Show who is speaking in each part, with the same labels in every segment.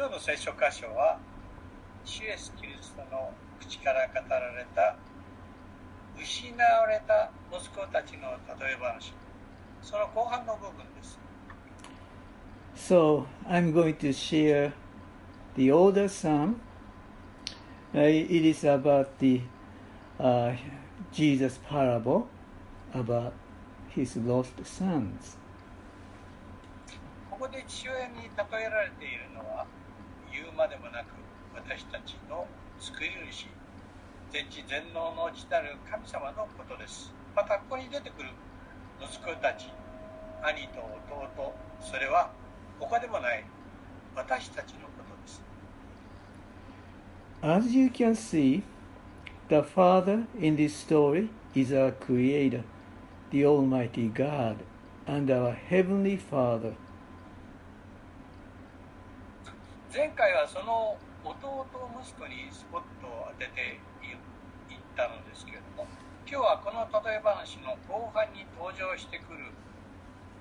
Speaker 1: 今日の聖書箇所は、シュエス・キリストの口から語られた、失われた息子たちの例え話、その後半の部分です。
Speaker 2: So I'm going to share the older. Uh, it is about the uh, Jesus parable about his lost sons.
Speaker 1: ここで父親に例えられているのは、言うまでもなく私たちの救い主、全知全能の父なる神様のことです。また、ここに出てくる息子たち、兄と弟、それは他でもない私たちのことです。
Speaker 2: As you can see, the father in this story is our creator, the Almighty God, and our Heavenly Father.
Speaker 1: 前回はその弟息子にスポットを当てていったのですけれども今日はこの例え話の後半に登場してくる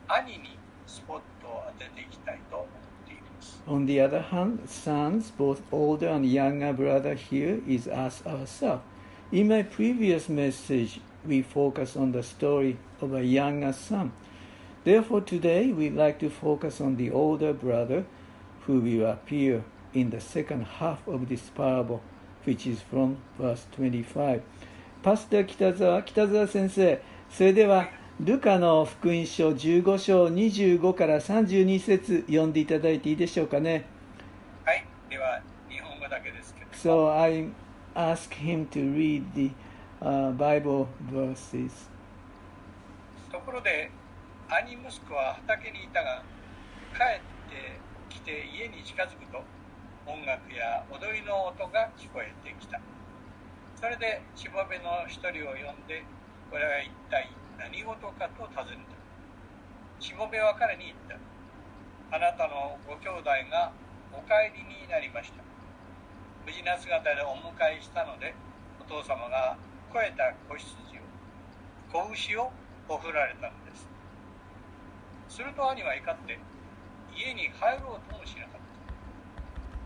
Speaker 1: 兄にスポットを当てていきたいと思っています
Speaker 2: On the other hand, sons, both older and younger brother here, is us ourselves. In my previous message, we focused on the story of a younger son. Therefore, today we'd like to focus on the older brother who will appear in the second half of this parable, which is from verse 25. パスタ北沢北沢先生、それではルカの福音書15章25から32節読んでいただいていいでしょうかね。
Speaker 1: はいでは日本語だけですけど
Speaker 2: So I ask him to read the uh, Bible verses.
Speaker 1: ところで兄息子は畑にいたが帰ってきて家に近づくと音楽や踊りの音が聞こえてきた。それでしもべの一人を呼んでこれは一体何事かと尋ねた。しもべは彼に言った。あなたのご兄弟がお帰りになりました。無事な姿でお迎えしたのでお父様が肥えた子羊を子牛を送られたのです。すると兄は怒って家に入ろうともしなかっ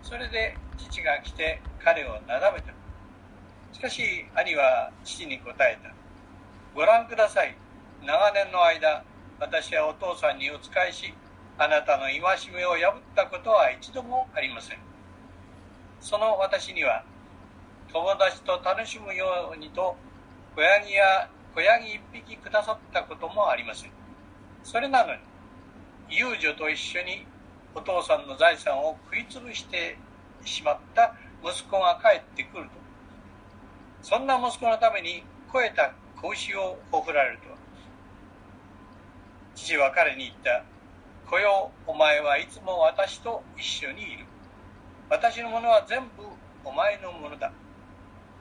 Speaker 1: た。それで父が来て彼をなだめた。しかし兄は父に答えた。ご覧ください。長年の間私はお父さんにお仕えしあなたの戒めを破ったことは一度もありません。その私には友達と楽しむようにと子ヤギや子ヤギ一匹くださったこともありません。それなのに遊女と一緒にお父さんの財産を食い潰してしまった息子が帰ってくると。そんな息子のために肥えた子牛を送られると。父は彼に言った「子よお前はいつも私と一緒にいる。私のものは全部お前のものだ。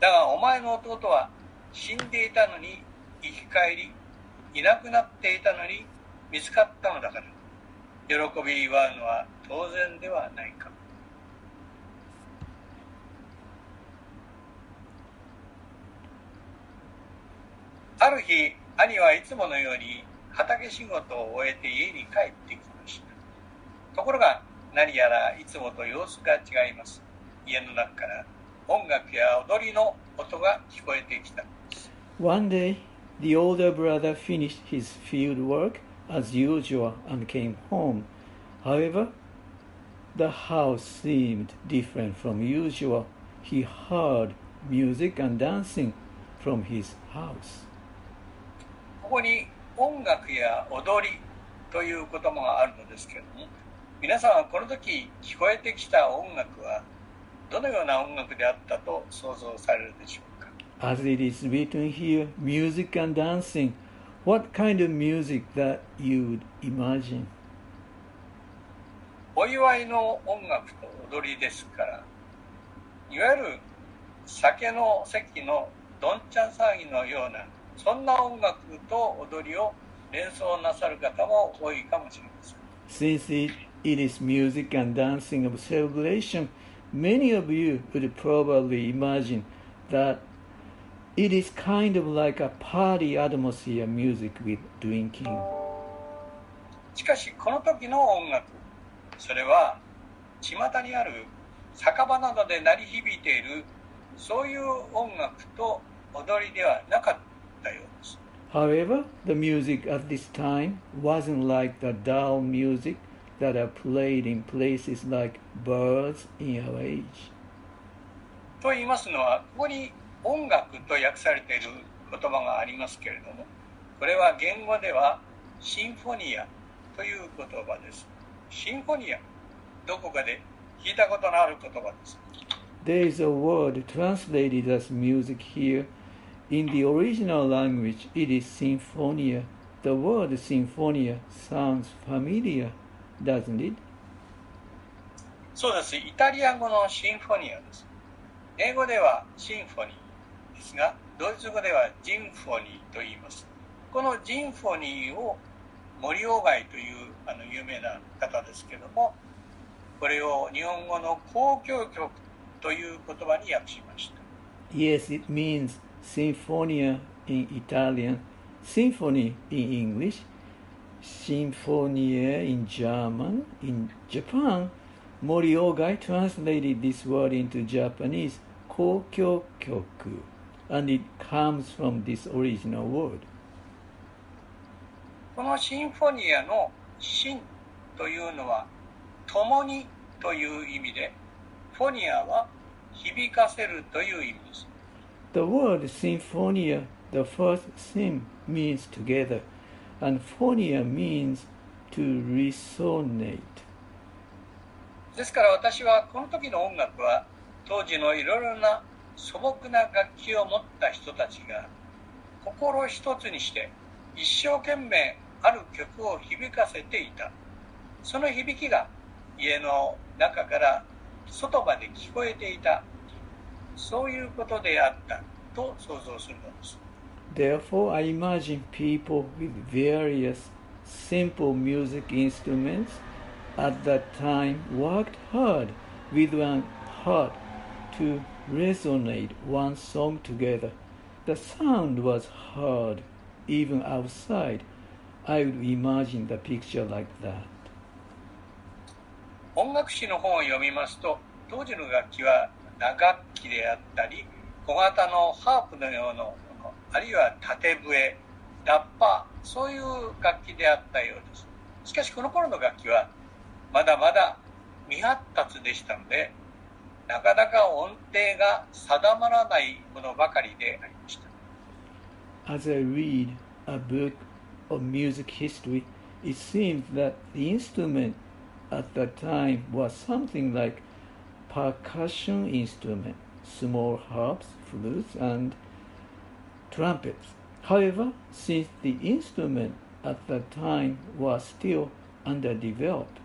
Speaker 1: だがお前の弟は死んでいたのに生き返りいなくなっていたのに見つかったのだから。喜び祝うのは当然ではないか。ある日兄はいつものように畑仕事を終えて家に帰ってきました。ところが何やらいつもと様子が違います。家の中から音楽や踊りの音が聞こえてきた。
Speaker 2: One day, the older brother finished his field work as usual and came home. However, the house seemed different from usual. He heard music and dancing from his house.
Speaker 1: ここに音楽や踊りという言葉があるのですけれども皆さんはこの時聞こえてきた音楽はどのような音楽であったと想像されるでしょうか
Speaker 2: As it is written here, music and dancing. What kind of music that you would imagine?
Speaker 1: お祝いの音楽と踊りですからいわゆる酒の席のどんちゃん騒ぎのようなそんな音楽と踊りを連想なさる方も多いかもしれません
Speaker 2: Since it, it is music and dancing of celebration, many of you would probably imagine that it is kind of like a party atmosphere music with drinking.
Speaker 1: しかしこの時の音楽それは 巷にある酒場などで鳴り響いているそういう音楽と踊りではなかったようです
Speaker 2: However, the music at this time wasn't like the dull music that are played in places like birds in our age.
Speaker 1: と言いますのはここに 音楽と訳されている言葉がありますけれどもこれは言語ではシンフォニアという言葉ですシンフォニアどこかで聞いたことのある言葉です
Speaker 2: There is a word translated as music here. In the original language, it is symphonia. The word symphonia sounds familiar, doesn't it?
Speaker 1: そうですイタリア語のシンフォニアです英語ではシンフォニーですがドイツ語ではジンフォニーと言いますこのジンフォニーを森鴎外というあの有名な方ですけどもこれを日本語の交響曲という言葉に訳しました
Speaker 2: Yes, it means sinfonia in Italian, symphony in English, sinfonia in German. In Japan, Mori Ogai translated this word into Japanese, kokyo-kyoku, and it comes from this original word.
Speaker 1: このシンフォニアの「シン」というのは「共に」という意味でフォニアは響かせるという意味です
Speaker 2: The word symphonia, the first sim means together, and phonia means to resonate.
Speaker 1: ですから私はこの時の音楽は当時のいろいろな 素朴な楽器を持った人たちが心一つにして一生懸命ある曲を響かせていたその響きが家の中から外まで聞こえていたそういうことであったと想像するのです
Speaker 2: Therefore, I imagine people with various simple music instruments at that time worked hard with one heart to resonate one song together. The sound was heard even outside. I would imagine the picture like that.
Speaker 1: 音楽史の本を読みますと当時の楽器は打楽器であったり小型のハープのようなものあるいは縦笛ラッパーそういう楽器であったようですしかしこの頃の楽器はまだまだ未発達でしたのでなかなか音程が定まらないものばかりでありました
Speaker 2: As I read a book of music history, it seems that the instrument at that time was something like percussion instrument, small harps, flutes, and trumpets. However, since the instrument at that time was still underdeveloped,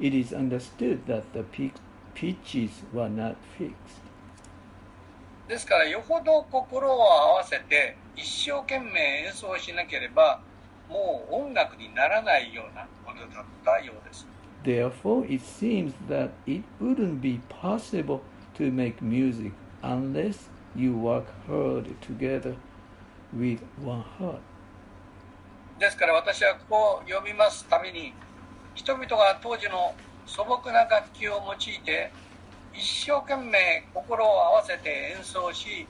Speaker 2: it is understood that the pic- pitches were not fixed.
Speaker 1: ですからよほど心を合わせて一生懸命演奏しなければもう音楽にならないようなものだったようです
Speaker 2: Therefore, it seems that it wouldn't be possible to make music unless you work hard together with one heart.
Speaker 1: ですから私はここを読みますために人々が当時の素朴な楽器を用いて一生懸命心を合わせて演奏し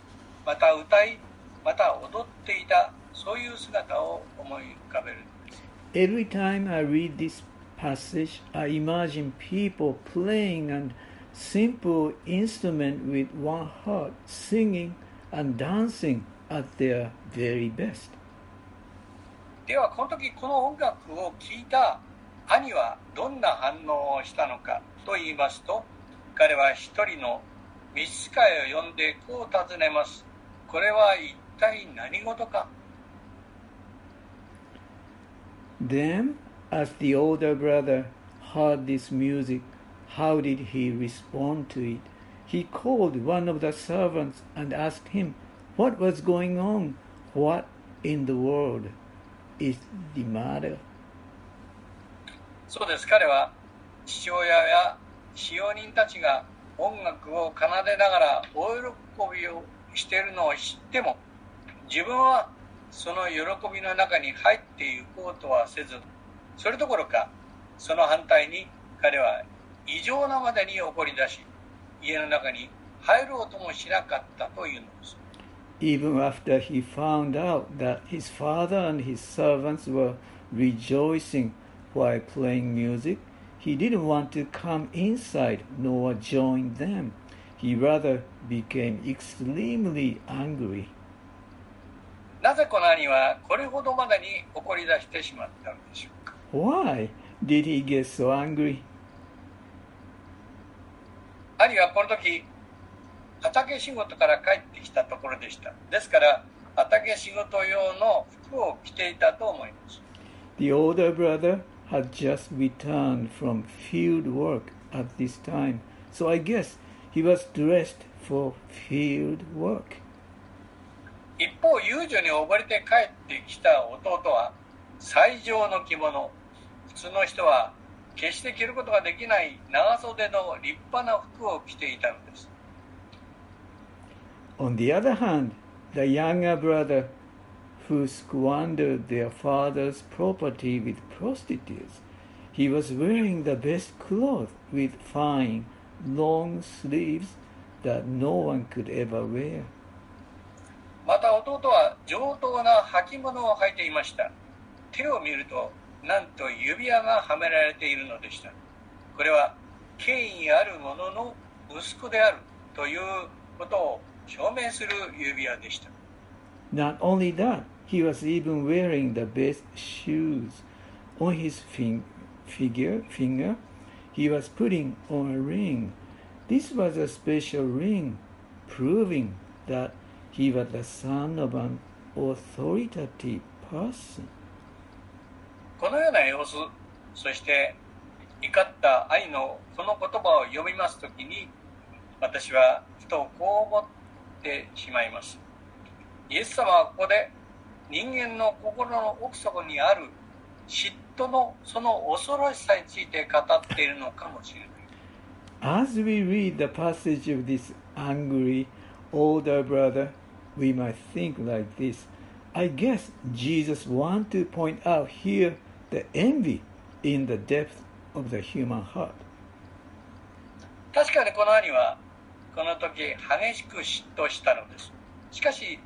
Speaker 1: また歌いまた踊っていたそういう姿を思い浮かべる
Speaker 2: Every time I read this passage, I imagine people playing an simple instrument with one heart, singing and dancing at their very best.
Speaker 1: ではこの時この音楽を聴いた兄はどんな反応をしたのかと言いますと彼は一人の召使いを呼んでこう尋ねますこれは一体何事か
Speaker 2: Then, as the older brother heard this music, how did he respond to it? He called one of the servants and asked him what was going on. What in the world is the matter?
Speaker 1: そうです。彼は父親や使用人たちが音楽を奏でながら大喜びをしているのを知っても自分はその喜びの中に入っていこうとはせずそれどころかその反対に彼は異常なまでに怒り出し家の中に入ろうともしなかったというのです。
Speaker 2: Even after he found out that his father and his servants were rejoicing while playing music, he didn't want to come inside nor join them. He rather became extremely angry.
Speaker 1: なぜこの兄はこれほどまでに怒り出してしまったのでしょうか
Speaker 2: Why did he get so angry?
Speaker 1: 兄はこの時畑仕事から帰ってきたところでしたですから畑仕事用の服を着ていたと思います
Speaker 2: The older brother had just returned from field work at this time, so I guess he was dressed for field work.
Speaker 1: 一方遊女に溺れて帰ってきた弟は最上の着物普通の人は決して着ることができない長袖の立派な服を着ていたのです
Speaker 2: On the other hand, the younger brother who squandered their father's property with prostitutes, he was wearing the best clothes with fine, long sleeves that no one could ever wear.
Speaker 1: また弟は上等な履物を履いていました手を見るとなんと指輪がはめられているのでしたこれは権威ある者の息子であるということを証明する指輪でした
Speaker 2: Not only that, he was even wearing the best shoes. On his fin- figure, finger, he was putting on a ring. This was a special ring, proving that he was the son of an authoritative person.
Speaker 1: このような様子そして怒った愛のこの言葉を読みますときに私はふとこう思ってしまいますイエス様はここで人間の心の奥底にある嫉妬のその恐ろしさについて語っているのかもしれない
Speaker 2: As we read the passage of this angry older brother, we might think like this. I guess Jesus wants to point out here the envy in the depth of the human heart.
Speaker 1: 確かにこの兄はこの時激しく嫉妬したのですしかし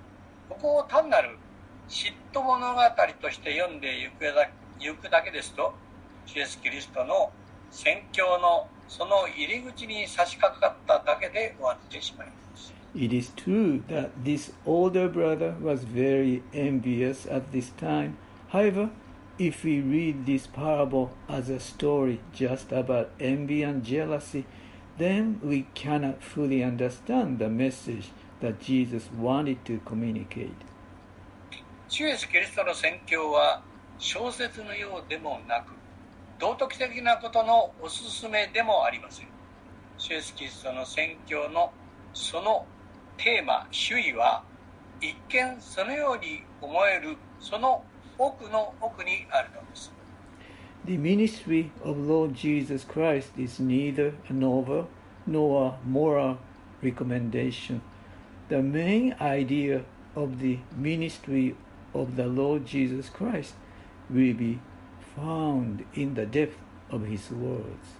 Speaker 1: ここを単なる嫉妬物語として読んでいくだ行くだけですとイエス・キリストの宣教のその入り口に差し掛かっただけで終わってしまいます
Speaker 2: It is true that this older brother was very envious at this time. However, if we read this parable as a story just about envy and jealousy, then we cannot fully understand the message that Jesus wanted to communicate.
Speaker 1: 主イエス・キリストの宣教は小説のようでもなく道徳的なことのおすすめでもありません主イエス・キリストの宣教のそのテーマ主意は一見そのように思えるその奥の奥にあるのです
Speaker 2: The ministry of Lord Jesus Christ is neither a novel nor a moral recommendation. The main idea of the ministry of the Lord Jesus Christ will be found in the depth of his words.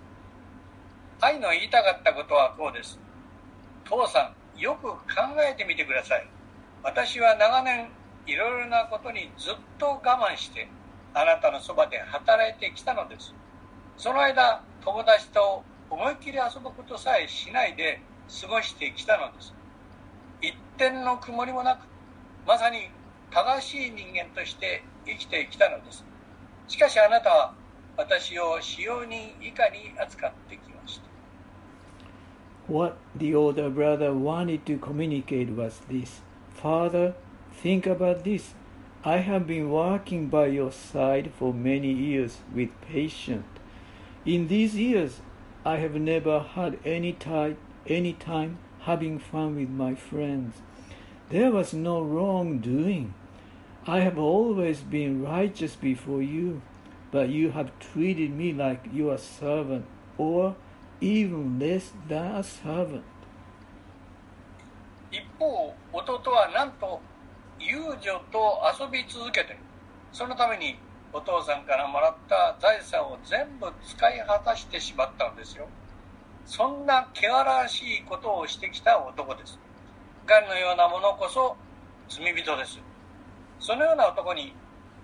Speaker 1: 愛の言いたかったことはこうです。父さんよく考えてみてください。私は長年いろいろなことにずっと我慢してあなたのそばで働いてきたのです。その間友達と思いっきり遊ぶことさえしないで過ごしてきたのです。一点の曇りもなくまさに正しい人間として生きてきたのですしかしあなたは私を使用人以下に扱ってきました
Speaker 2: What the older brother wanted to communicate was this Father, think about this. I have been working by your side for many years with patience. In these years, I have never had any time, any time having fun with my friends. There was no wrongdoing. I have always been righteous before you, but you have treated me like your servant, or even less than a servant.
Speaker 1: 一方弟はなんと遊女と遊び続けてそのためにお父さんからもらった財産を全部使い果たしてしまったのですよそんな汚らしいことをしてきた男です。ガンのようなものこそ罪人です。そのような男に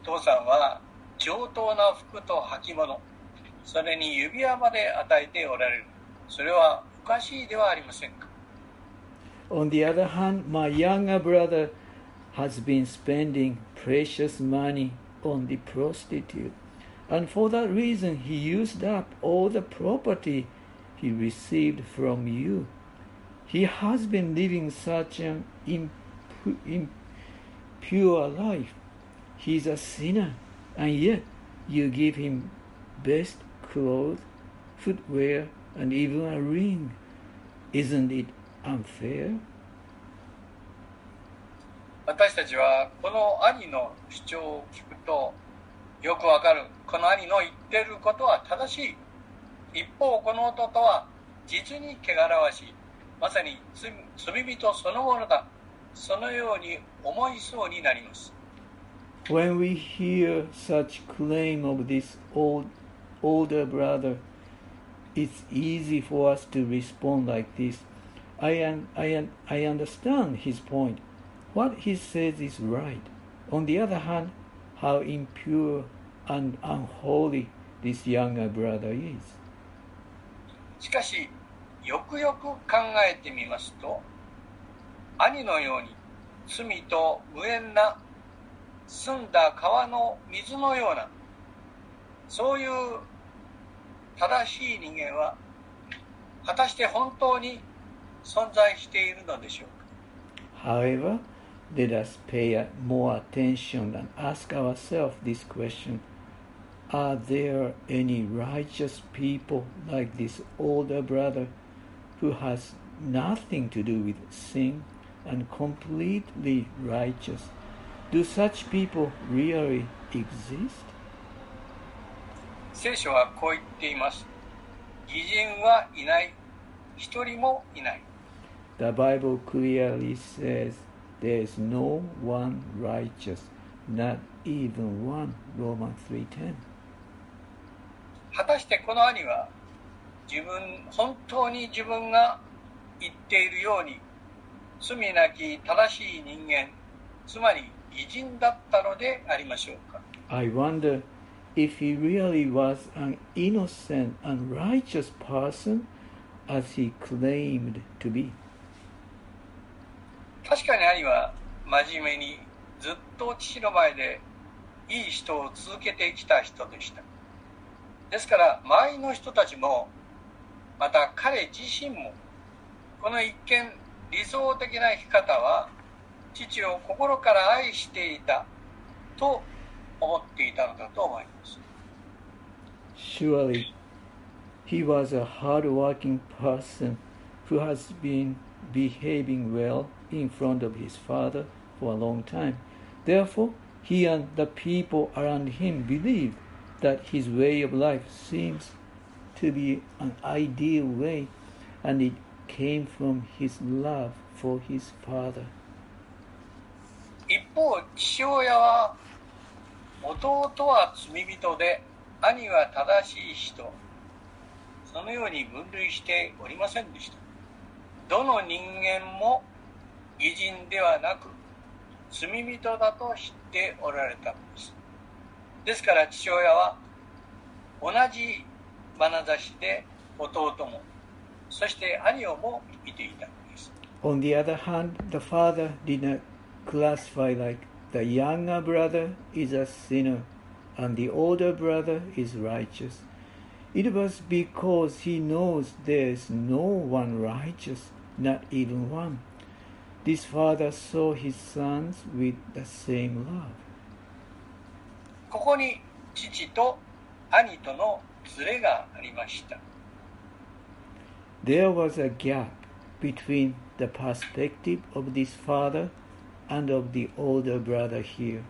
Speaker 1: 父さんは上等な服と履物、それに指輪まで与えておられる。それはおかしいではありませんか。
Speaker 2: On the other hand, my younger brother has been spending precious money on the prostitute, and for that reason he used up all the property he received from you. He has been living such an impu- pure life. He's a sinner, and yet you give him best clothes, footwear, and even a ring. Isn't it unfair?
Speaker 1: 私たちはこの兄の主張を聞くとよくわかるこの兄の言ってることは正しい一方この弟は実に汚らわしいまさに罪人そのものだそのように思いそうになります
Speaker 2: When we hear such claim of this old, older brother, it's easy for us to respond like this. I, un, I, un, I understand his point. What he says is right. On the other hand, how impure and unholy this younger brother is.
Speaker 1: しかしよくよく考えてみますと兄のように罪と無縁な澄んだ川の水のようなそういう正しい人間は果たして本当に存在しているのでしょうか
Speaker 2: However, let us pay more attention and ask ourselves this question Are there any righteous people like this older brother who has nothing to do with sin and completely righteous? Do such people really exist?
Speaker 1: 聖書はこう言っています義人はいない一人もいない
Speaker 2: The Bible clearly says there is no one righteous, not even one. Romans 3:10.
Speaker 1: 果たしてこの兄は自分本当に自分が言っているように 罪なき正しい人間つまり義人だったのでありましょうか
Speaker 2: I wonder if he really was an innocent and righteous person as he claimed to be.
Speaker 1: 確かに兄は真面目にずっと父の前でいい人を続けてきた人でしたですから周りの人たちもまた彼自身もこの一見理想的な生き方は父を心から愛していたと思っていたのだと思います
Speaker 2: Surely he was a hard-working person who has been behaving well in front of his father for a long time. Therefore, he and the people around him believed that his way of life seems to be an ideal way, and it came from his love for his father.
Speaker 1: 一方父親は弟は罪人で兄は正しい人。そのように分類しておりませんでした。どの人間も義人ではなく罪人だと知っておられたのです。ですから父親は同じ眼差しで弟もそして兄をも見ていたのです
Speaker 2: On the other hand, the father did not classify like the younger brother is a sinner and the older brother is righteous. It was because he knows there is no one righteous, not even one. This father saw his sons with the same love.
Speaker 1: ここに父と兄とのズレがありました
Speaker 2: There was a gap between the perspective of this father and of the older brother here.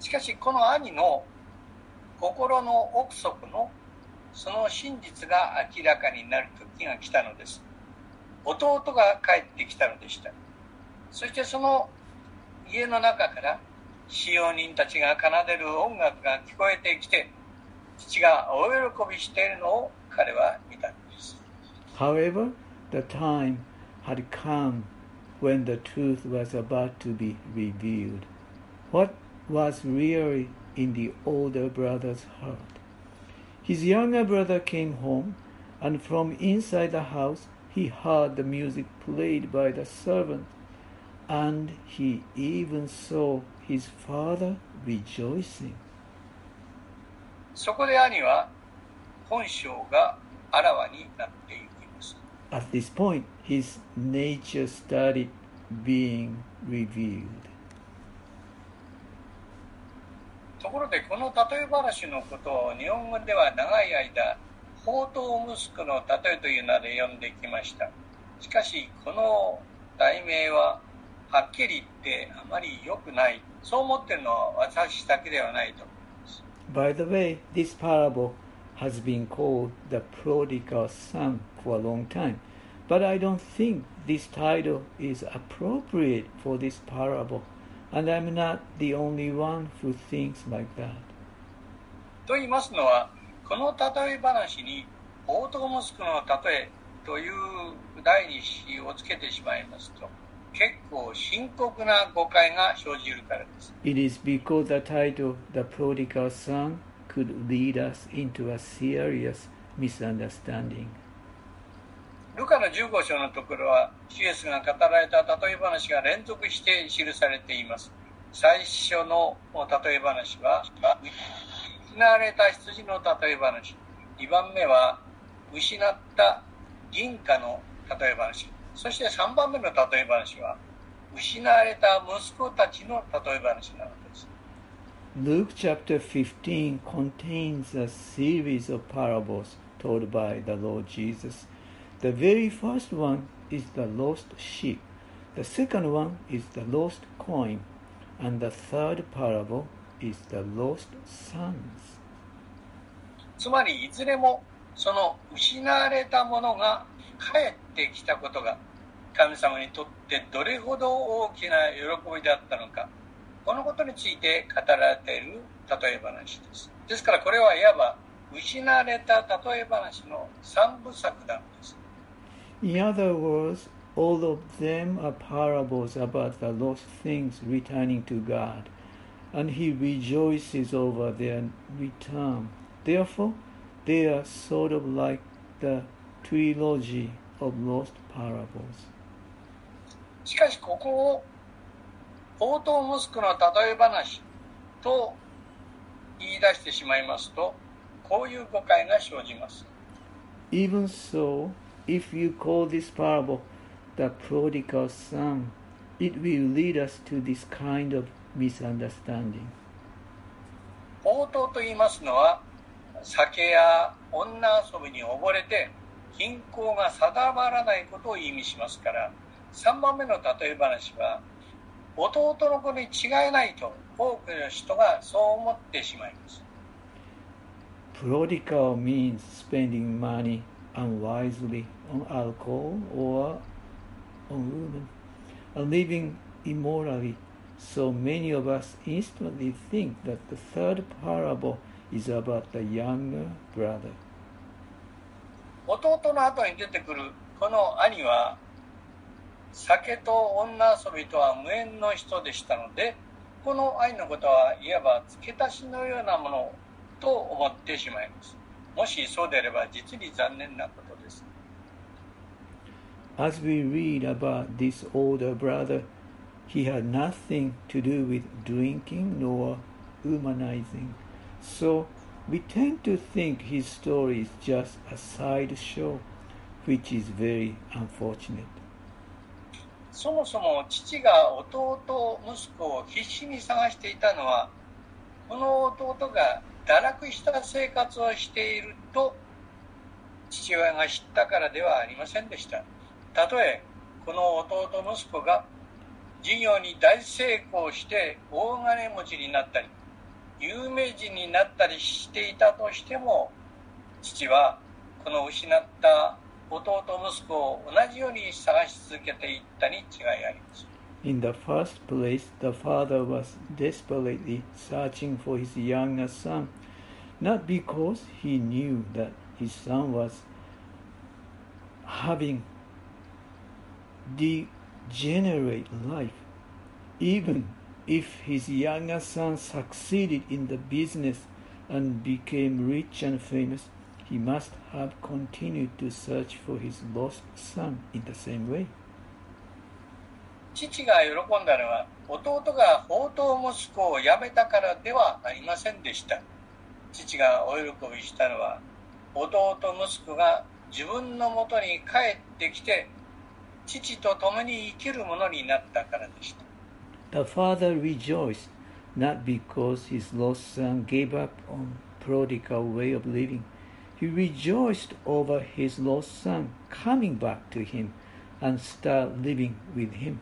Speaker 1: しかしこの兄の心の奥底のその真実が明らかになる時が来たのです弟が帰ってきたのでしたそしてその家の中から使用人たちが奏でる音楽が聞こえてきて父が大喜びしているのを 彼は見たの
Speaker 2: However, the time had come when the truth was about to be revealed. What was really in the older brother's heart? His younger brother came home, and from inside the house he heard the music played by the servant, and he even saw his father rejoicing.
Speaker 1: そこで兄は 本性があらわになっていきます。
Speaker 2: At this point, his nature started being revealed.
Speaker 1: ところでこの例え話のことを日本語では長い間宝刀息子の例えという名で呼んできましたしかしこの題名ははっきり言ってあまり良くないそう思ってるのは私だけではないと思います
Speaker 2: By the way, this parable has been called the prodigal son for a long time, but I don't think this title is appropriate for this parable, and I'm not the only one who thinks like that.
Speaker 1: と言いますのはこの例え話に宝刀息子の例えという第二詞をつけてしまいますと結構深刻な誤解が生じるからです
Speaker 2: It is because the title, The Prodigal Son, could lead us into a serious misunderstanding.
Speaker 1: ルカの15章のところは、シエスが語られた例え話が連続して記されています。最初の例え話は、失われた羊の例え話。2番目は、失った銀貨の例え話。そして3番目の例え話は、失われた息子たちの例え話なのです。
Speaker 2: Luke chapter 15 contains a series of parables told by the Lord Jesus. The very first one is the lost sheep, the second one is the lost coin, and the third parable is the lost sons.
Speaker 1: つまりいずれもその失われたものが帰ってきたことが神様にとってどれほど大きな喜びであったのか このことについて語られている例え話ですですからこれはいわば失われた例え話の三部作なんです
Speaker 2: In other words, all of them are parables about the lost things returning to God, and He rejoices over their return. Therefore, they are sort of like the trilogy of lost parables.
Speaker 1: しかしここを宝刀息子の例え話と言い出してしまいますとこういう誤解が生じます
Speaker 2: Even so, if you call this parable the prodigal son, it will lead us to this kind of misunderstanding.
Speaker 1: 宝刀と言いますのは酒や女遊びに溺れて貧困が定まらないことを意味しますから3番目の例え話は弟の子に違いないと多くの人がそう思ってしまいます
Speaker 2: Prodigal means spending money unwisely on alcohol or on women and living immorally. So many of us instantly think that the third parable is about the younger brother.
Speaker 1: 弟の後に出てくるこの兄は酒と女遊びとは無縁の人でしたのでこの兄のことはいわば付け足しのようなものと思ってしまいますもしそうであれば実に残念なことです
Speaker 2: As we read about this older brother, he had nothing to do with drinking nor humanizing. So we tend to think his story is just a sideshow, which is very unfortunate.
Speaker 1: そもそも父が弟息子を必死に探していたのはこの弟が堕落した生活をしていると父親が知ったからではありませんでした。たとえこの弟息子が事業に大成功して大金持ちになったり有名人になったりしていたとしても父はこの失った 弟息子を同じように探し続けていったに違いあります
Speaker 2: In the first place, the father was desperately searching for his younger son, not because he knew that his son was having degenerate life. Even if his younger son succeeded in the business and became rich and famous, he must have continued to search for his lost son in the same way.
Speaker 1: 父が喜んだのは弟が宝刀息子を辞めたからではありませんでした父がお喜びしたのは弟息子が自分のもとに帰ってきて父と共に生きるものになったからでした
Speaker 2: The father rejoiced not because his lost son gave up on prodigal way of living. He rejoiced over his lost son coming back to him and start living with him.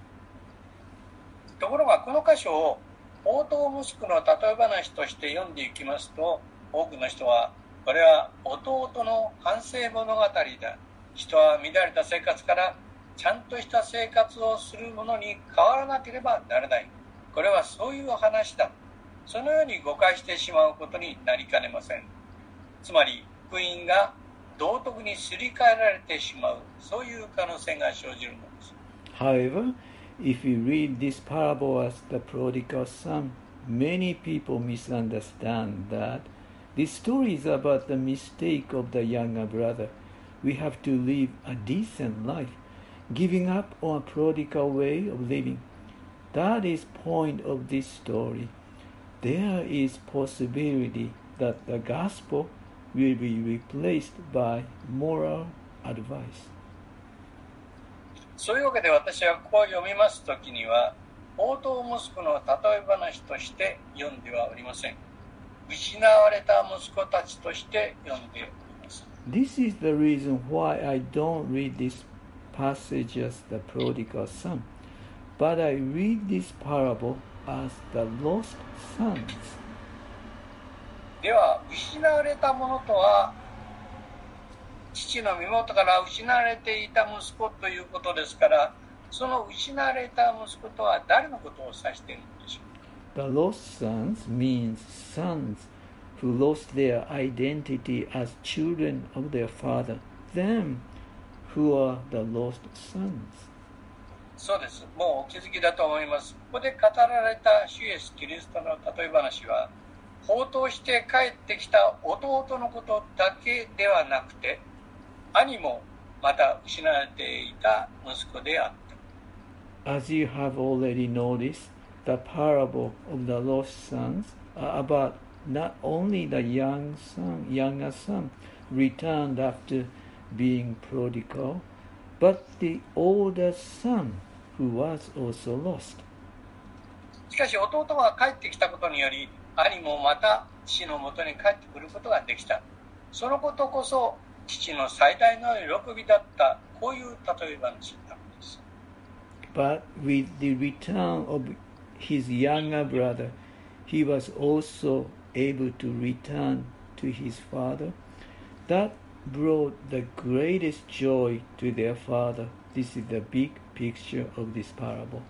Speaker 1: ところがこの箇所を宝刀息子の例え話として読んでいきますと多くの人はこれは弟の反省物語だ。人は乱れた生活からちゃんとした生活をするものに変わらなければならない。これはそういう話だ。そのように誤解してしまうことになりかねません。つまり福音が道徳にすり替えられてしまうそういう可能性が生じるのです
Speaker 2: However, if you read this parable as the prodigal son, many people misunderstand that this story is about the mistake of the younger brother. We have to live a decent life, giving up on a prodigal way of living. That is point of this story. There is possibility that the gospel will be replaced by moral advice.
Speaker 1: そういうわけで私はこう読みますときには、宝刀息子の例え話として読んではおりません。失われた息子たちとして読んでおります。
Speaker 2: This is the reason why I don't read this passage as the prodigal son, but I read this parable as the lost sons.
Speaker 1: では、失われたものとは、父の身元から失われていた息子ということですから、その失われた息子とは誰のことを指しているのでしょう
Speaker 2: The lost sons means sons who lost their identity as children of their father, them who are the lost sons.
Speaker 1: そうです。もうお気づきだと思います。ここで語られた主イエス・キリストの例え話は、放蕩して帰ってきた弟のことだけではなくて、兄もまた失われていた息子であった。
Speaker 2: As you have already noticed, the parable of the lost sons are about not only the young son, younger son returned after being prodigal, but the older son who was also lost.
Speaker 1: しかし弟が帰ってきたことにより、兄もまた父のもとに帰ってくることができた。そのことこそ父の最大の喜びだった、こういう例え話なのです。
Speaker 2: But with the return of his younger brother, he was also able to return to his father. That brought the greatest joy to their father. This is the big picture of this parable.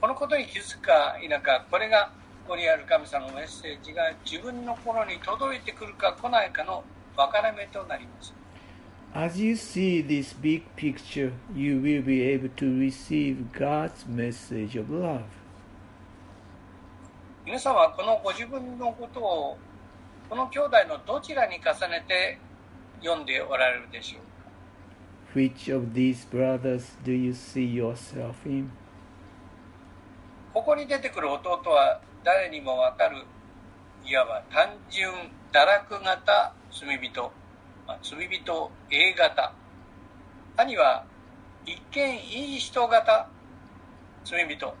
Speaker 1: このことに気づくか否か、これがここにある神様のメッセージが自分の心に届いてくるか来ないかの分かれ目となります。
Speaker 2: As you see this big picture, you will be able to receive God's message of love.
Speaker 1: 皆さんはこのご自分のことをこの兄弟のどちらに重ねて読んでおられるでしょうか
Speaker 2: Which of these brothers do you see yourself in?
Speaker 1: ここに出てくる弟は誰にもわかるいわば単純堕落型罪人、まあ、罪人 A 型兄は一見いい人型罪人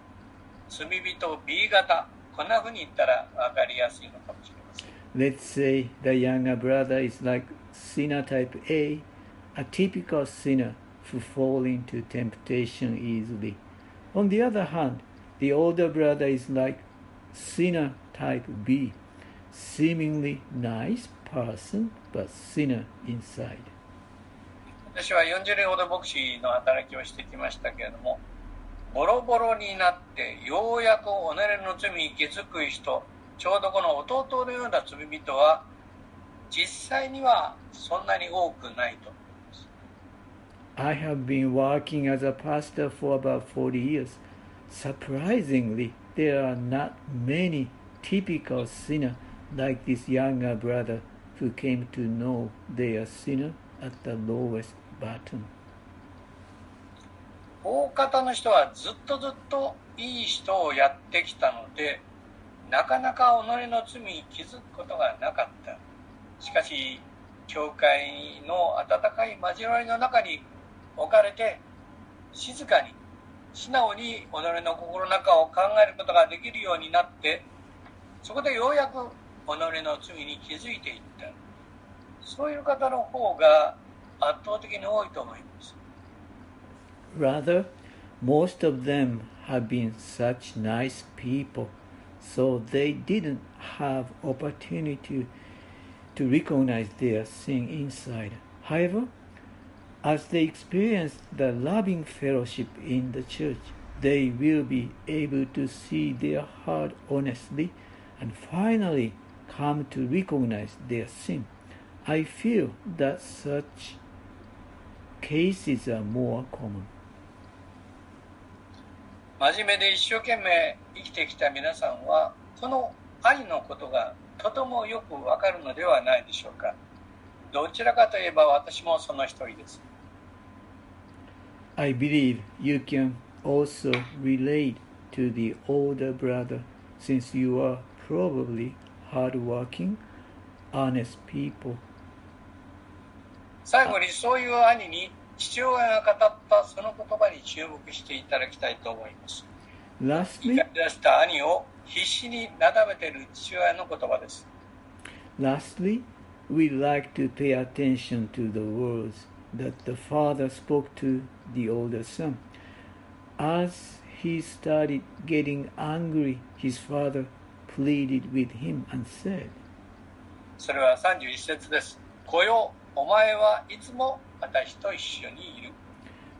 Speaker 1: 罪人 B 型こんな風に言ったら分かりやすいのかもしれません
Speaker 2: Let's say the younger brother is like sinner type A, a typical sinner who fall into temptation easily. On the other hand, the older brother is like sinner type B, seemingly nice person but sinner inside.
Speaker 1: 私は40年ほど牧師の働きをしてきましたけれどもボロボロになってようやく己の罪に気づく人ちょうどこの弟のような罪人は実際にはそんなに多くないと思います
Speaker 2: I have been working as a pastor for about 40 years. Surprisingly, there are not many typical sinners like this younger brother who came to know they are sinner at the lowest bottom.
Speaker 1: 大方の人はずっとずっといい人をやってきたので、なかなか己の罪に気づくことがなかった。しかし、教会の温かい交わりの中に置かれて、静かに、素直に己の心の中を考えることができるようになって、そこでようやく己の罪に気づいていった。そういう方の方が圧倒的に多いと思います。
Speaker 2: Rather, most of them have been such nice people, so they didn't have opportunity to recognize their sin inside. However, as they experience the loving fellowship in the church, they will be able to see their heart honestly and finally come to recognize their sin. I feel that such cases are more common.
Speaker 1: 真面目で一生懸命生きてきた皆さんはこの愛のことがとてもよくわかるのではないでしょうかどちらかといえば私もその一人です
Speaker 2: I believe you can also relate to the older brother since you are probably hardworking, honest people.
Speaker 1: 最後にそういう兄に父親が語ったその言葉に注目していただきたいと思います。
Speaker 2: Lastly,
Speaker 1: 出した兄を必死になだめている父親の言葉です。
Speaker 2: Lastly, we'd like to pay attention to the words that the father spoke to the older son. As he started getting angry, his father pleaded with him and said,
Speaker 1: それは31節です。来よ、お前はいつも私と一緒にいる。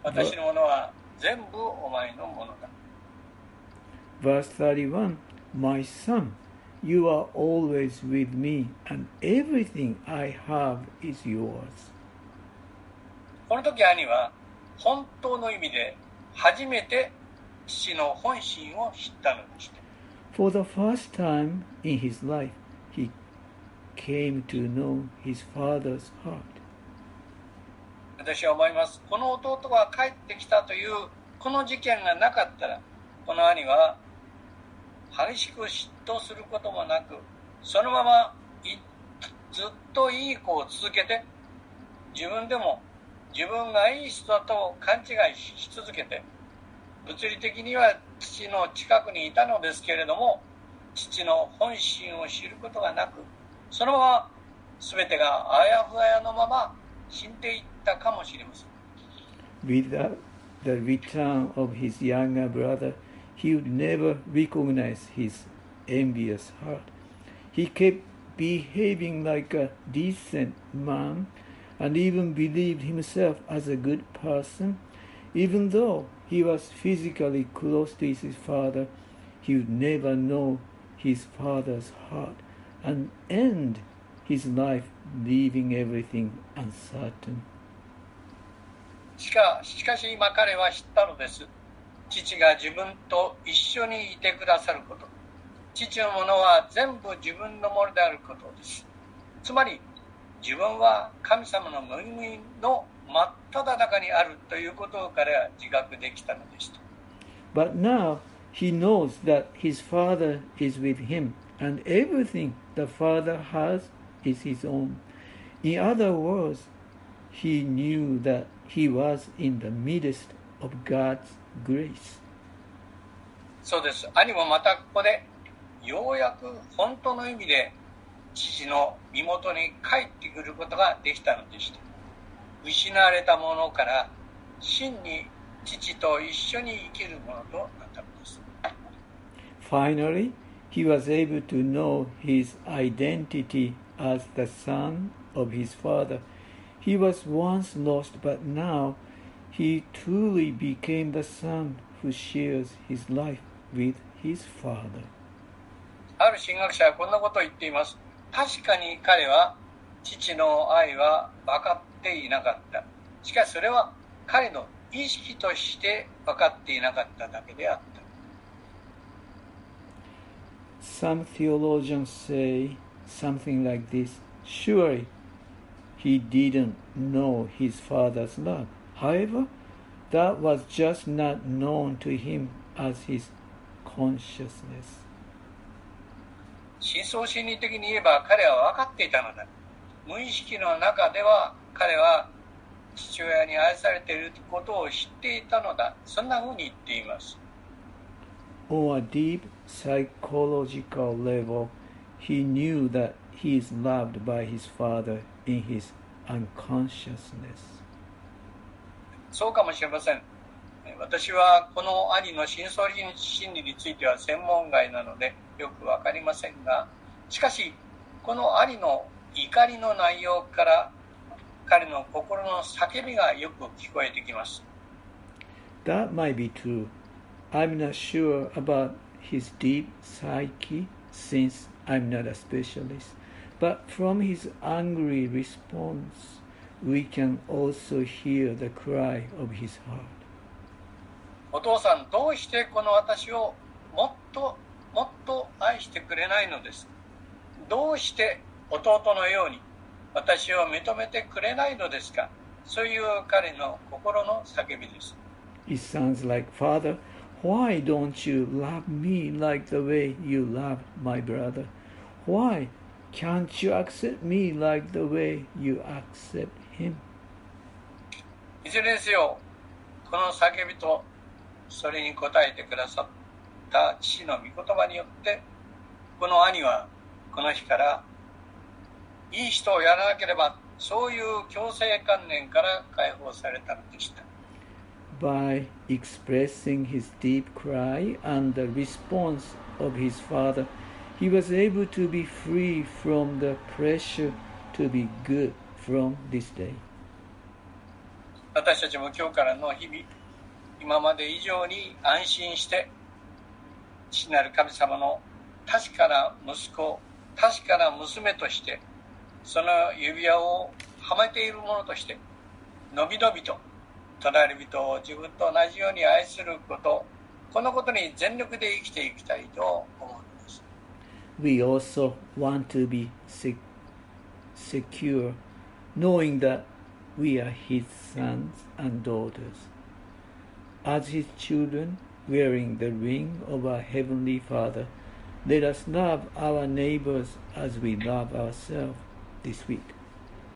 Speaker 1: 私のものは全部お前のものだ。
Speaker 2: Verse 31 My son, you are always with me, and everything I have is yours.
Speaker 1: この時兄は本当の意味で初めて父の本心を知ったのでした。
Speaker 2: For the first time in his life, he came to know his father's heart.
Speaker 1: 私は思います。この弟が帰ってきたというこの事件がなかったら、この兄は激しく嫉妬することもなく、そのままずっといい子を続けて、自分でも自分がいい人だと勘違いし続けて、物理的には父の近くにいたのですけれども、父の本心を知ることがなく、そのまま全てがあやふやのまま死んでいったかもしれません。
Speaker 2: Without the return of his younger brother, he would never recognize his envious heart. He kept behaving like a decent man and even believed himself as a good person. Even though he was physically close to his father, he would never know his father's heart and end his life leaving everything uncertain.
Speaker 1: しかしかし今彼は知ったのです。父が自分と一緒にいてくださること父のものは全部自分のものであることですつまり 自分は神様の恵みの真っ只中にあるということを彼は自覚できたのでした
Speaker 2: But now he knows that his father is with him and everything the father has is his own. In other words, he knew that he was in the midst of God's grace.
Speaker 1: そうです。兄もまたここでようやく本当の意味で父の身元に帰ってくることができたのでした。失われたものから真に父と一緒に生きるものとなったのです。
Speaker 2: Finally, he was able to know his identity as the son of his father. He was once lost, but now he truly became the son who shares his life with his father.
Speaker 1: ある神学者はこんなことを言っています。確かに彼は父の愛は分かっていなかった。しかしそれは彼の意識として分かっていなかっただけであった
Speaker 2: Some theologians say something like this Surely he didn't know his father's love. However, that was just not known to him as his consciousness.
Speaker 1: 深層心理的に言えば彼は分かっていたのだ。無意識の中では彼は父親に愛されていることを知っていたのだ。そんなふうに言っています。
Speaker 2: On a deep psychological level, he knew that he is loved by his father in his unconsciousness.
Speaker 1: そうかもしれません。私はこの兄の深層心理については専門外なのでよく分かりませんがしかしこの兄の怒りの内容から彼の心の叫びがよく聞こえてきます
Speaker 2: That might be true. I'm not sure about his deep psyche since I'm not a specialist. But from his angry response, we can also hear the cry of his heart.
Speaker 1: お父さんどうしてこの私をもっともっと愛してくれないのですどうして弟のように私を認めてくれないのですかそういう彼の心の叫びです
Speaker 2: It sounds like, Father, why don't you love me like the way you love my brother? Why can't you accept me like the way you accept him?
Speaker 1: いずれにせよこの叫びとそれに応えてくださった父の御言葉によってこの兄はこの日からいい人をやらなければそういう強制観念から解放されたのでした
Speaker 2: By expressing his deep cry and the response of his father, he was able to be free from the pressure to be good from this day.
Speaker 1: 私たちも今日からの日々今まで以上に安心して父なる神様の確かな息子確かな娘としてその指輪をはめているものとしてのびのびと隣人を自分と同じように愛することこのことに全力で生きていきたいと思うんです
Speaker 2: We also want to be sec- secure, knowing that we are his sons and daughters. As his children, wearing the ring of our Heavenly Father, let us love our neighbors as we love ourselves this week.